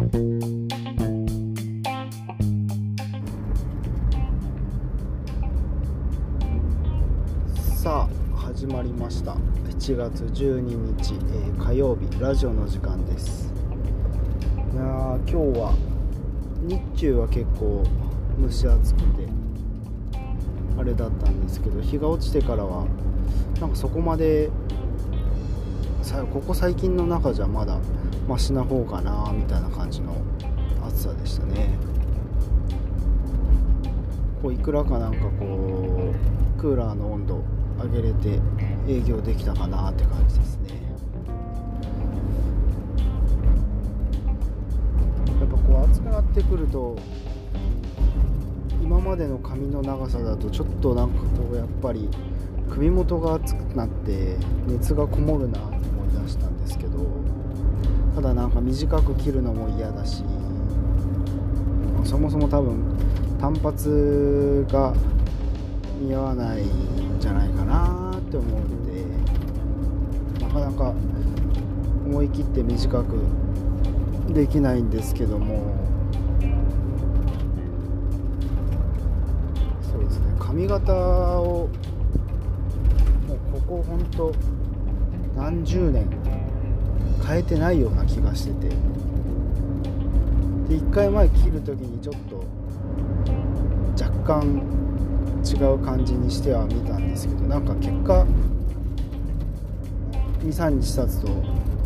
さあ始まりました。1月12日、えー火曜日ラジオの時間です。いや今日は日中は結構蒸し暑くてあれだったんですけど日が落ちてからはなんかそこまでここ最近の中じゃまだマシな方かなみたいな感じの暑さでしたね。こういくらかなんかこうクーラーの温度上げれて営業できたかなって感じですね。やっぱこう暑くなってくると今までの髪の長さだとちょっとなんかこうやっぱり首元が熱くなって熱がこもるなっけどただなんか短く切るのも嫌だしそもそも多分単発が似合わないんじゃないかなって思うんでなかなか思い切って短くできないんですけどもそうですね髪型をもうここほんと何十年変えてないような気がしてて。で1回前切る時にちょっと若干違う感じにしては見たんですけどなんか結果23日経つと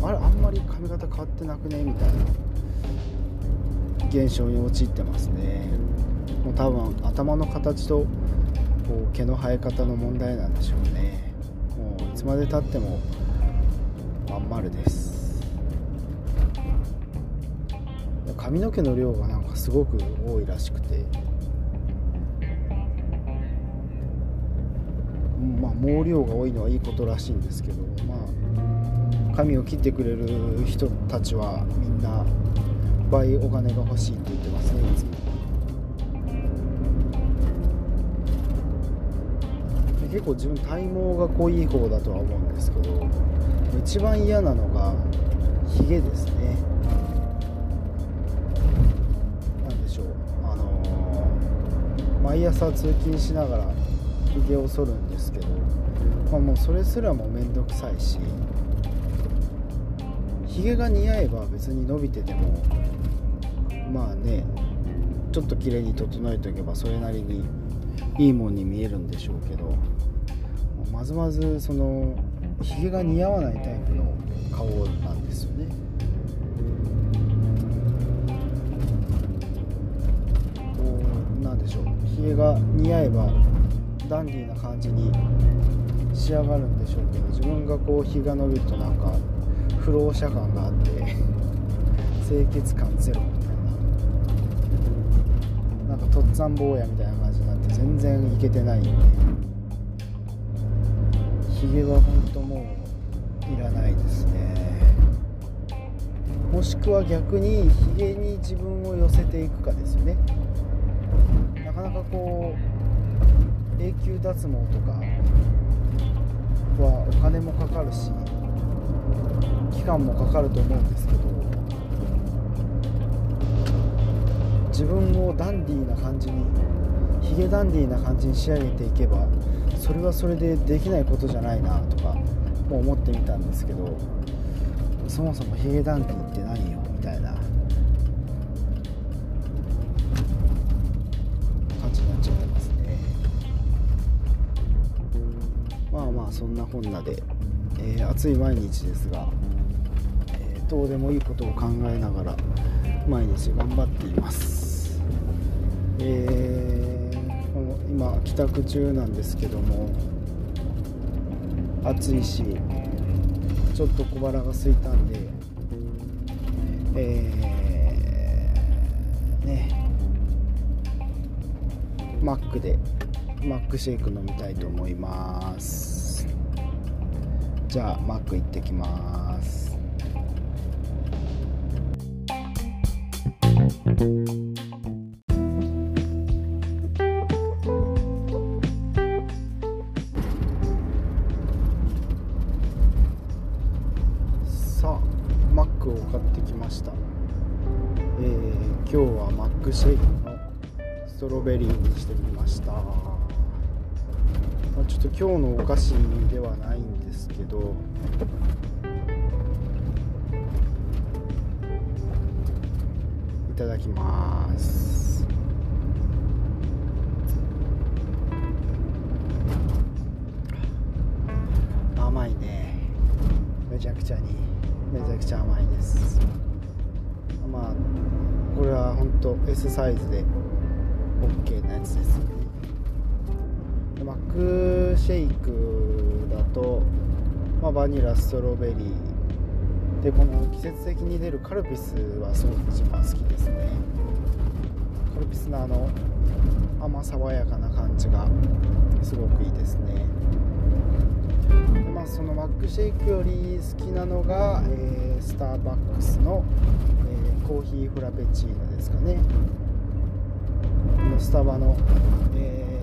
あれあんまり髪型変わってなくねみたいな現象に陥ってますね。もう多分頭の形とこう毛の生え方の問題なんでしょうね。もういつまでたってもまん丸です。髪の毛の量がなんかすごく多いらしくて。まあ、毛量が多いのはいいことらしいんですけど、まあ、髪を切ってくれる人たちはみんな倍お金が欲しいって言ってますねいつも。結構自分体毛が濃い方だとは思うんですけど一番嫌なのがヒゲですね。毎朝通勤しながらひげを剃るんですけど、まあ、もうそれすらも面倒くさいしひげが似合えば別に伸びててもまあねちょっと綺麗に整えておけばそれなりにいいもんに見えるんでしょうけどまずまずそのひげが似合わないタイプの顔なんですよね。が似合えばダンディーな感じに仕上がるんでしょうけど自分がこう日が伸びるとなんか不老者感があって 清潔感ゼロみたいな。なんかとっつぁん坊やみたいな感じになって全然いけてないんで。ひげは本当もういらないですね。もしくは逆にひげに自分を寄せていくかですよね。なかこう永久脱毛とかはお金もかかるし期間もかかると思うんですけど自分をダンディーな感じにヒゲダンディーな感じに仕上げていけばそれはそれでできないことじゃないなとかも思ってみたんですけどそもそもヒゲダンディーって何よみたいな。まあそんなこんなで、えー暑い毎日ですが、えーどうでもいいことを考えながら毎日頑張っています。えーこの今帰宅中なんですけども暑いしちょっと小腹が空いたんでえーねマックでマックシェイク飲みたいと思います。じゃあマック行ってきます。さあマックを買ってきました。えー、今日はマックシェイクのストロベリーにしてみました、まあ、ちょっと今日のお菓子ではないんですけど。いただきます。甘いね。めちゃくちゃに。めちゃくちゃ甘いです。まあこれは本当 S サイズで OK なやつです。ねクシェイクだと、まあ、バニラストロベリー。でこの季節的に出るカルピスはすごく一番好きですね。カルピスのあの甘爽やかな感じがすごくいいですね。でまあそのマックシェイクより好きなのが、えー、スターバックスの、えー、コーヒーフラペチーノですかね。スタバの、えー、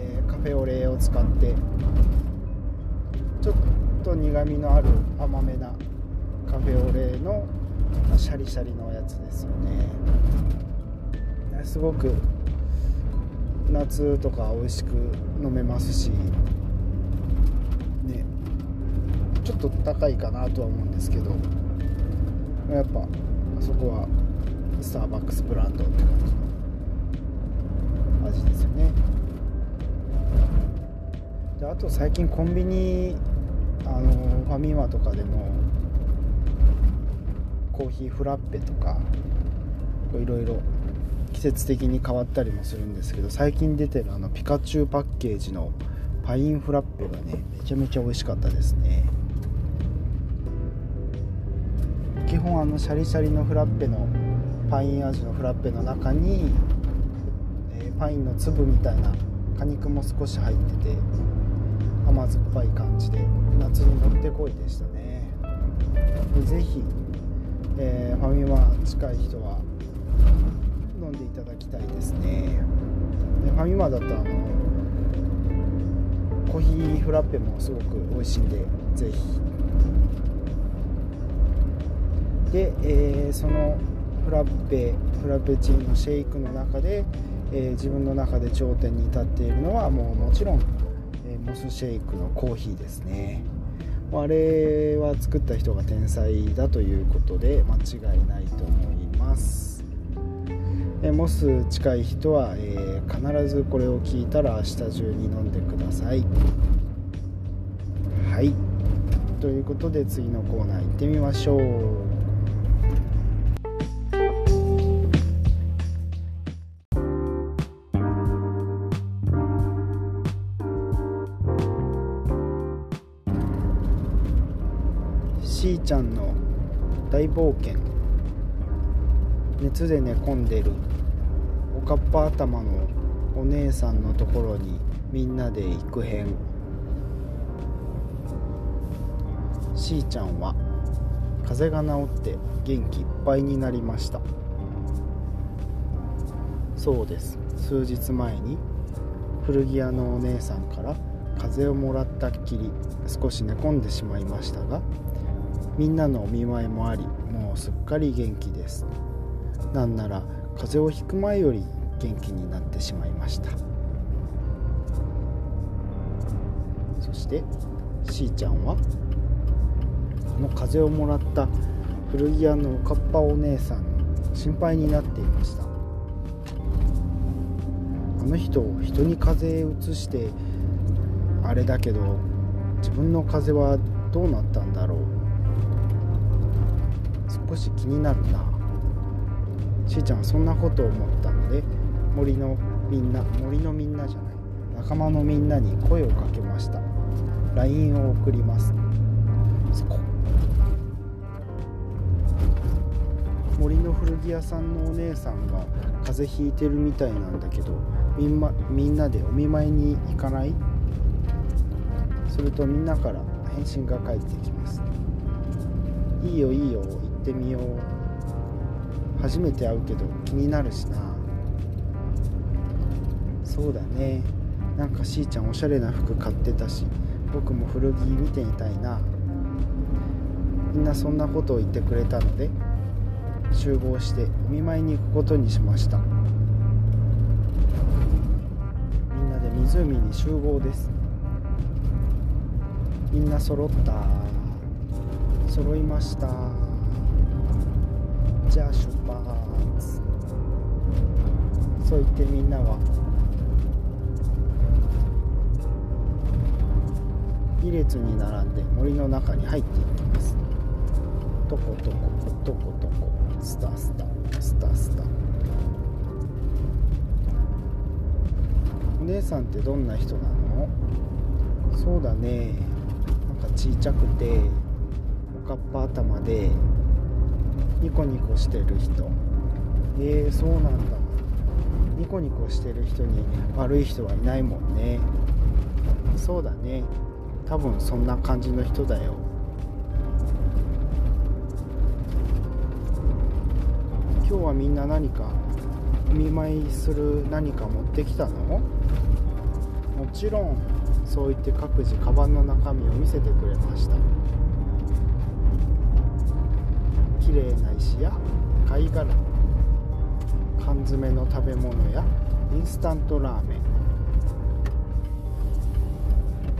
フェオレを使ってちょっと苦みのある甘めなカフェオレのシャリシャリのやつですよね。すごく夏とか美味しく飲めますしねちょっと高いかなとは思うんですけどやっぱそこはスターバックスブランドって感じの味ですよね。であと最近コンビニあのファミマとかでもコーヒーフラッペとかいろいろ季節的に変わったりもするんですけど最近出てるあのピカチュウパッケージのパインフラッペがねめちゃめちゃ美味しかったですね。基本あのシャリシャリのフラッペのパイン味のフラッペの中に、えー、パインの粒みたいな果肉も少し入ってて甘酸っぱい感じで夏にもってこいでしたね。是非、えー、ファミマ近い人は飲んでいただきたいですね。でファミマだとあのコーヒーフラッペもすごく美味しいんで是非で、えー、そのフラッペフラペチーノシェイクの中で、え、自分の中で頂点に立っているのはもうもちろん、え、モスシェイクのコーヒーですね。あれは作った人が天才だということで間違いないと思います。えモス近い人は、えー、必ずこれを聞いたら明日中に飲んでください。はい。ということで次のコーナー行ってみましょう。ちゃんの大冒険。熱で寝込んでる。おかっぱ頭のお姉さんのところにみんなで行く編。しーちゃんは風邪が治って元気いっぱいになりました。そうです。数日前に古着屋のお姉さんから風邪をもらったっきり少し寝込んでしまいましたがみんなのお見舞いもありもうすっかり元気です。なんなら風邪をひく前より元気になってしまいました。そしてしーちゃんはこの風邪をもらった古着屋のおかっぱお姉さん心配になっていました。あの人人に風邪うつしてあれだけど自分の風邪はどうなったんだろう。少し気になるなしーちゃんはそんなことを思ったので森のみんな森のみんなじゃない。仲間のみんなに声をかけました。LINE を送ります。そこ。森の古着屋さんのお姉さんが風邪ひいてるみたいなんだけどみん,、ま、みんなでお見舞いに行かない？するとみんなから返信が返ってきます。いいよいいよってみよう。初めて会うけど気になるしな。そうだね。なんかしーちゃんおしゃれな服買ってたし僕も古着見てみたいな。みんなそんなことを言ってくれたので集合してお見舞いに行くことにしました。みんなで湖に集合です。みんな揃った。揃いました。ゃあ出発そう言ってみんなは。2列に並んで森の中に入っていきます。トコトコトコトコ。スタスタスタスタ。お姉さんってどんな人なの？そうだね。なんかちいちゃくておかっぱ頭でニコニコしてる人。えー、そうなんだ。ニコニコしてる人に悪い人はいないもんね。そうだね。多分そんな感じの人だよ。今日はみんな何かお見舞いする何か持ってきたの？もちろんそう言って各自カバンの中身を見せてくれました。綺麗な石や貝殻缶詰の食べ物やインスタントラーメン。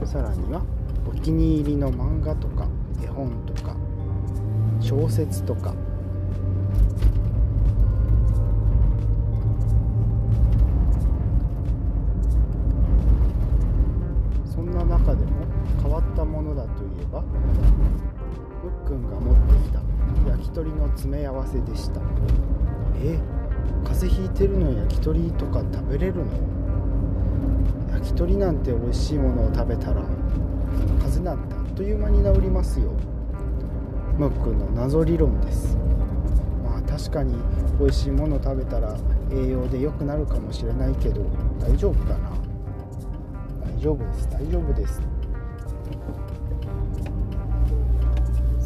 さらにはお気に入りの漫画とか絵本とか小説とか。そんな中でも変わったものだといえば鳥の詰め合わせでした。え風邪ひいてるの焼き鳥とか食べれるの？焼き鳥なんて美味しいものを食べたら風邪なんてあっという間に治りますよ。ムックの謎理論です。まあ確かに美味しいもの食べたら栄養で良くなるかもしれないけど大丈夫かな？大丈夫です。大丈夫です。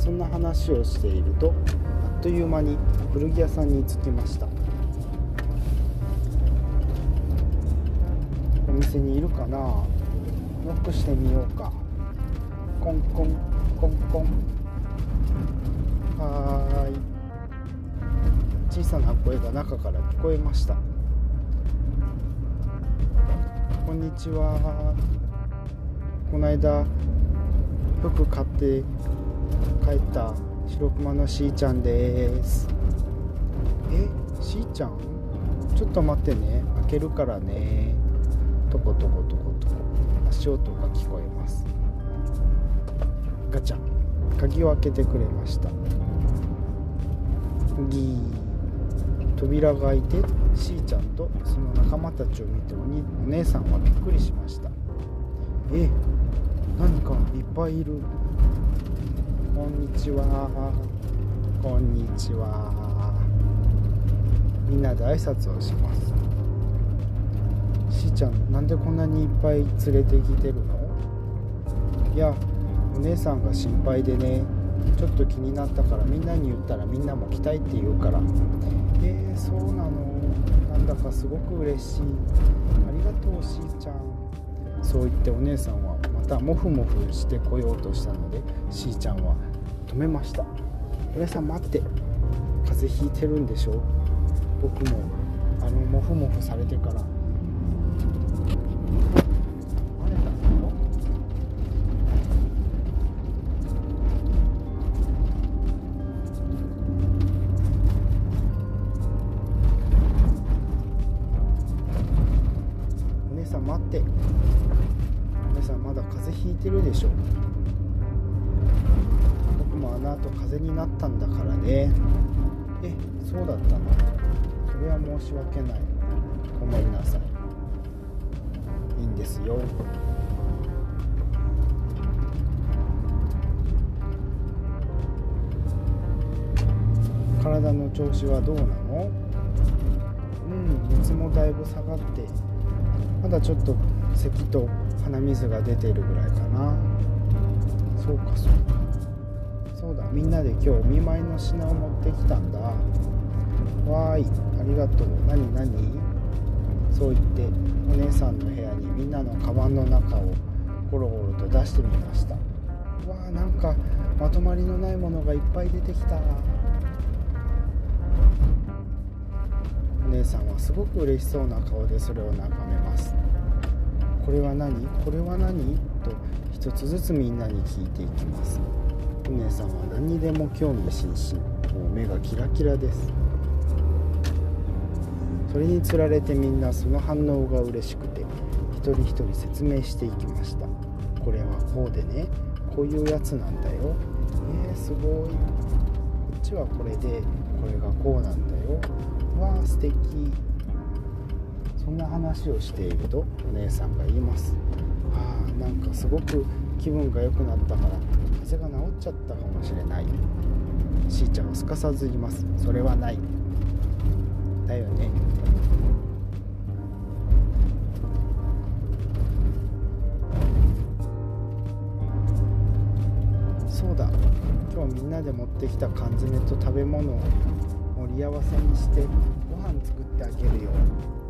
そんな話をしているとあっという間に古着屋さんに着きました。お店にいるかな？ノックしてみようか。コンコンコンコン。はーい。小さな声が中から聞こえました。こんにちは。この間服買って帰った白熊のしーちゃんです。えしーちゃん？ちょっと待ってね。開けるからね。トコトコトコトコ。足音が聞こえます。ガチャ。鍵を開けてくれました。ギー。扉が開いてしーちゃんとその仲間たちを見ておにお姉さんはびっくりしました。え何かいっぱいいる。こんにちは。こんにちは。みんなで挨拶をします。しーちゃんなんでこんなにいっぱい連れてきてるの？いやお姉さんが心配でね。ちょっと気になったからみんなに言ったらみんなも来たいって言うから。えー、そうなの。なんだかすごく嬉しい。ありがとうしーちゃん。そう言ってお姉さんはたモフモフしてこようとしたのでしーちゃんは止めました。お姉さん待って。風邪ひいてるんでしょ僕もあのモフモフされてからそうだったのそれは申し訳ない。ごめんなさい。いいんですよ。体の調子はどうなの？うん熱もだいぶ下がってまだちょっと咳と鼻水が出てるぐらいかな。そうかそうか。そうだみんなで今日お見舞いの品を持ってきたんだ。わーいありがとう。何何？そう言ってお姉さんの部屋にみんなのカバンの中をゴロゴロと出してみましたわーなんかまとまりのないものがいっぱい出てきた。お姉さんはすごく嬉しそうな顔でそれを眺めますこれは何これは何？と一つずつみんなに聞いていきます。お姉さんは何にでも興味津々。もう目がキラキラです。それにつられてみんなその反応が嬉しくて一人一人説明していきました。これはこうでね。こういうやつなんだよ。えー、すごい。こっちはこれでこれがこうなんだよ。わあ素敵。そんな話をしているとお姉さんが言います。ああなんかすごく気分が良くなったから風邪が治っちゃったかもしれない。しーちゃんはすかさず言います。それはない。だよね。そうだ。今日みんなで持ってきた缶詰と食べ物を盛り合わせにしてご飯作ってあげるよ。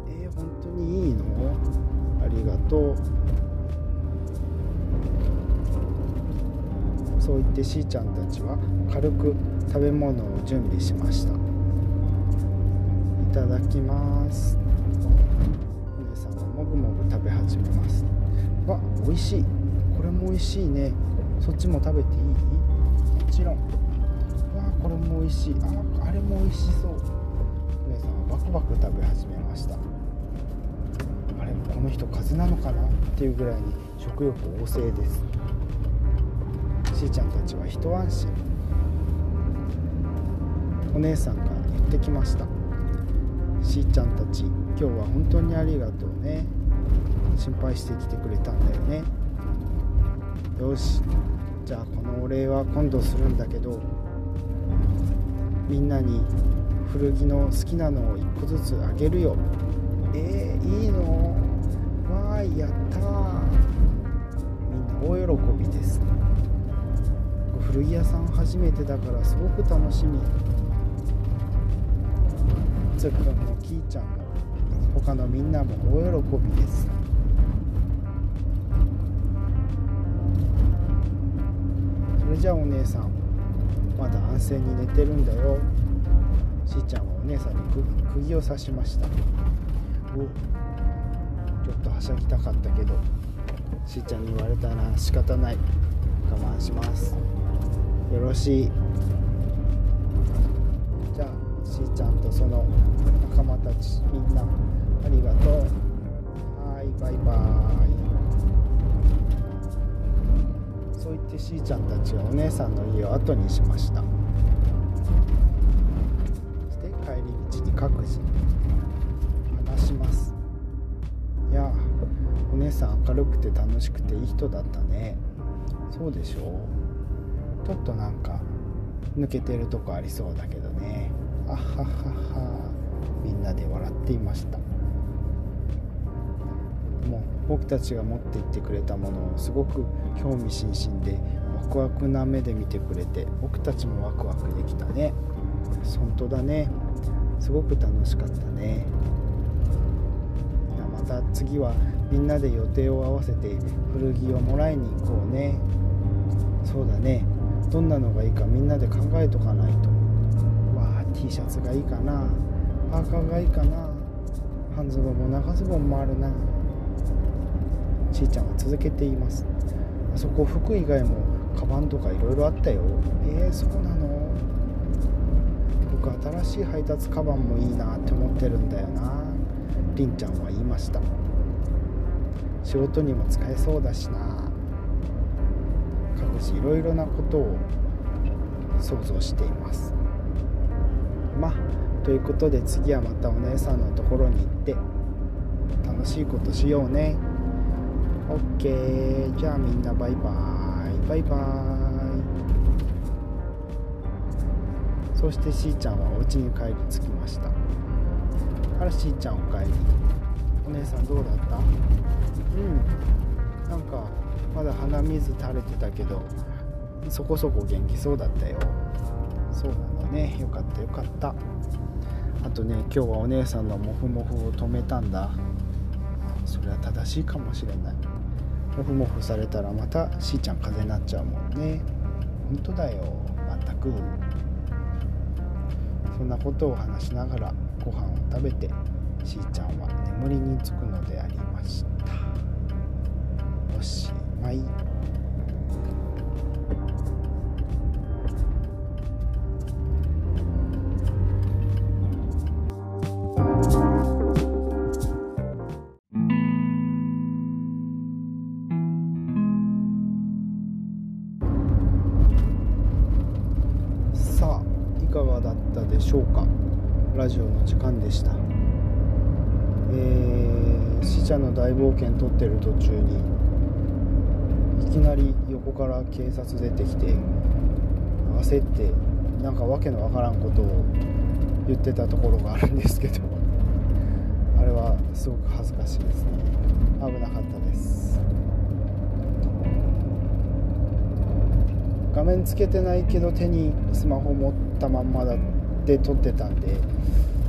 えー、本当にいいの？ありがとう。そう言ってしーちゃんたちは軽く食べ物を準備しました。いただきます。お姉さんはもぐもぐ食べ始めます。わ美味しい。これも美味しいね。そっちも食べていい？ちろん。わあこれも美味しい。ああれも美味しそう。お姉さんはバクバク食べ始めました。あれこの人風邪なのかなっていうぐらいに食欲旺盛です。しーちゃんたちは一安心。お姉さんが言ってきました。しーちゃんたち今日は本当にありがとうね。心配してきてくれたんだよね。よし。じゃあこのお礼は今度するんだけどみんなに古着の好きなのを1個ずつあげるよ。えー、いいの？わーいやったー。みんな大喜びです。古着屋さん初めてだからすごく楽しみ。つっくんもきーちゃんも他のみんなも大喜びですじゃあお姉さんまだ安静に寝てるんだよ。しーちゃんはお姉さんに釘を刺しました。おちょっとはしゃぎたかったけどしーちゃんに言われたら仕方ない。我慢します。よろしい。じゃあしーちゃんとその仲間たちみんなありがとう。はいバイバーイ。そう言ってしーちゃんたちはお姉さんの家を後にしました。そして帰り道に各自話します。いやお姉さん明るくて楽しくていい人だったね。そうでしょう。ちょっとなんか抜けてるとこありそうだけどね。あははは。みんなで笑っていました。僕たちが持っていってくれたものをすごく興味津々でワクワクな目で見てくれて僕たちもワクワクできたね。本当だね。すごく楽しかったね。また次はみんなで予定を合わせて古着をもらいに行こうね。そうだね。どんなのがいいかみんなで考えとかないと。わあ T シャツがいいかな。パーカーがいいかな。半ズボンも長ズボンもあるな。ちーちゃんは続けています。あそこ服以外もカバンとかいろいろあったよ。えー、そうなの？僕新しい配達カバンもいいなって思ってるんだよな。りんちゃんは言いました。仕事にも使えそうだしな。しいろいろなことを想像しています。まあということで次はまたお姉さんのところに行って楽しいことしようね。OK じゃあみんなバイバイ。バイバイ。そしてしーちゃんはお家に帰り着きました。あらしーちゃんお帰り。お姉さんどうだった？うん。なんかまだ鼻水垂れてたけどそこそこ元気そうだったよ。そうなのね。よかったよかった。あとね今日はお姉さんのモフモフを止めたんだ。それは正しいかもしれない。モフモフされたらまたしーちゃん風邪になっちゃうもんね。本当だよ。まったく。そんなことを話しながらご飯を食べてしーちゃんは眠りにつくのでありました。おしまい。えー、死者の大冒険撮ってる途中にいきなり横から警察出てきて焦ってなんかわけのわからんことを言ってたところがあるんですけどあれはすごく恥ずかしいですね。危なかったです。画面つけてないけど手にスマホ持ったまんまだで撮ってたんで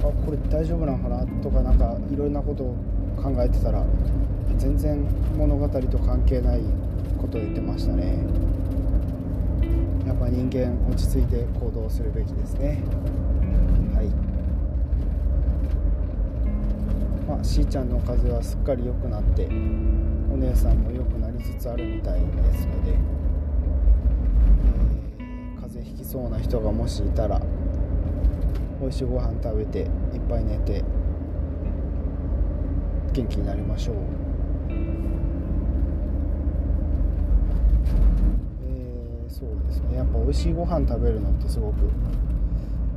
あこれ大丈夫なのかなとかなんかいろんなことを考えてたら全然物語と関係ないことを言ってましたね。やっぱ人間落ち着いて行動するべきですね。はい。まあしーちゃんの風邪はすっかり良くなってお姉さんも良くなりつつあるみたいですので、えー風邪ひきそうな人がもしいたら美味しいご飯食べていっぱい寝て元気になりましょう、えーそうですね。やっぱ美味しいご飯食べるのってすごく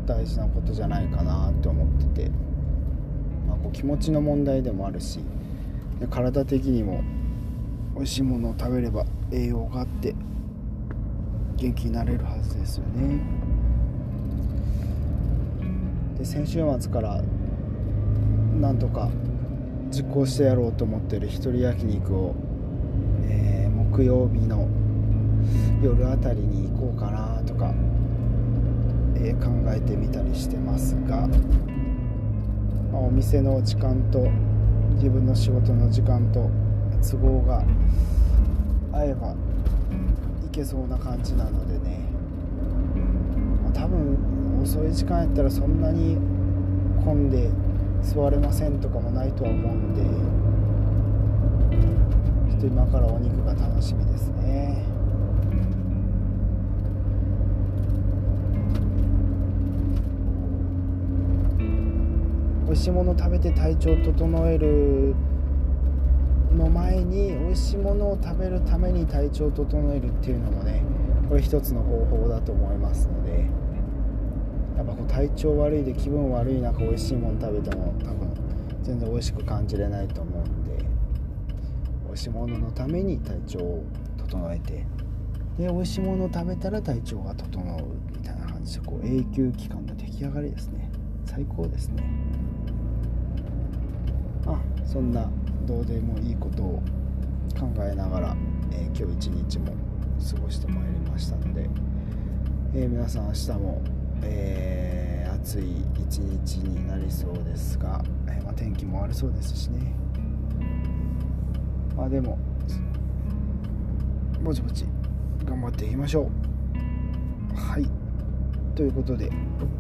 大事なことじゃないかなって思ってて、まあ、こう気持ちの問題でもあるしで体的にも美味しいものを食べれば栄養があって元気になれるはずですよね。で先週末からなんとか実行してやろうと思ってる一人焼肉を、えー木曜日の夜あたりに行こうかなとか、えー考えてみたりしてますが、まあお店の時間と自分の仕事の時間と都合が合えば行けそうな感じなのでね、まあ多分遅い時間やったらそんなに混んで座れませんとかもないとは思うんでちょっと今からお肉が楽しみですね。美味しいもの食べて体調整えるの前に美味しいものを食べるために体調を整えるっていうのもねこれ一つの方法だと思いますので。やっぱこう体調悪いで気分悪い中美味しいもの食べても多分全然美味しく感じれないと思うんで美味しいもののために体調を整えてで美味しいものを食べたら体調が整うみたいな感じでこう永久期間の出来上がりですね。最高ですね。あそんなどうでもいいことを考えながら、えー今日一日も過ごしてまいりましたので、えー皆さん明日も、えー暑い一日になりそうですが、えーまあ、天気も悪そうですしね。まあでもぼちぼち頑張っていきましょう。はい。ということで、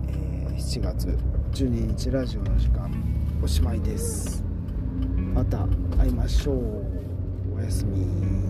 えー7月12日ラジオの時間おしまいです。また会いましょう。おやすみ。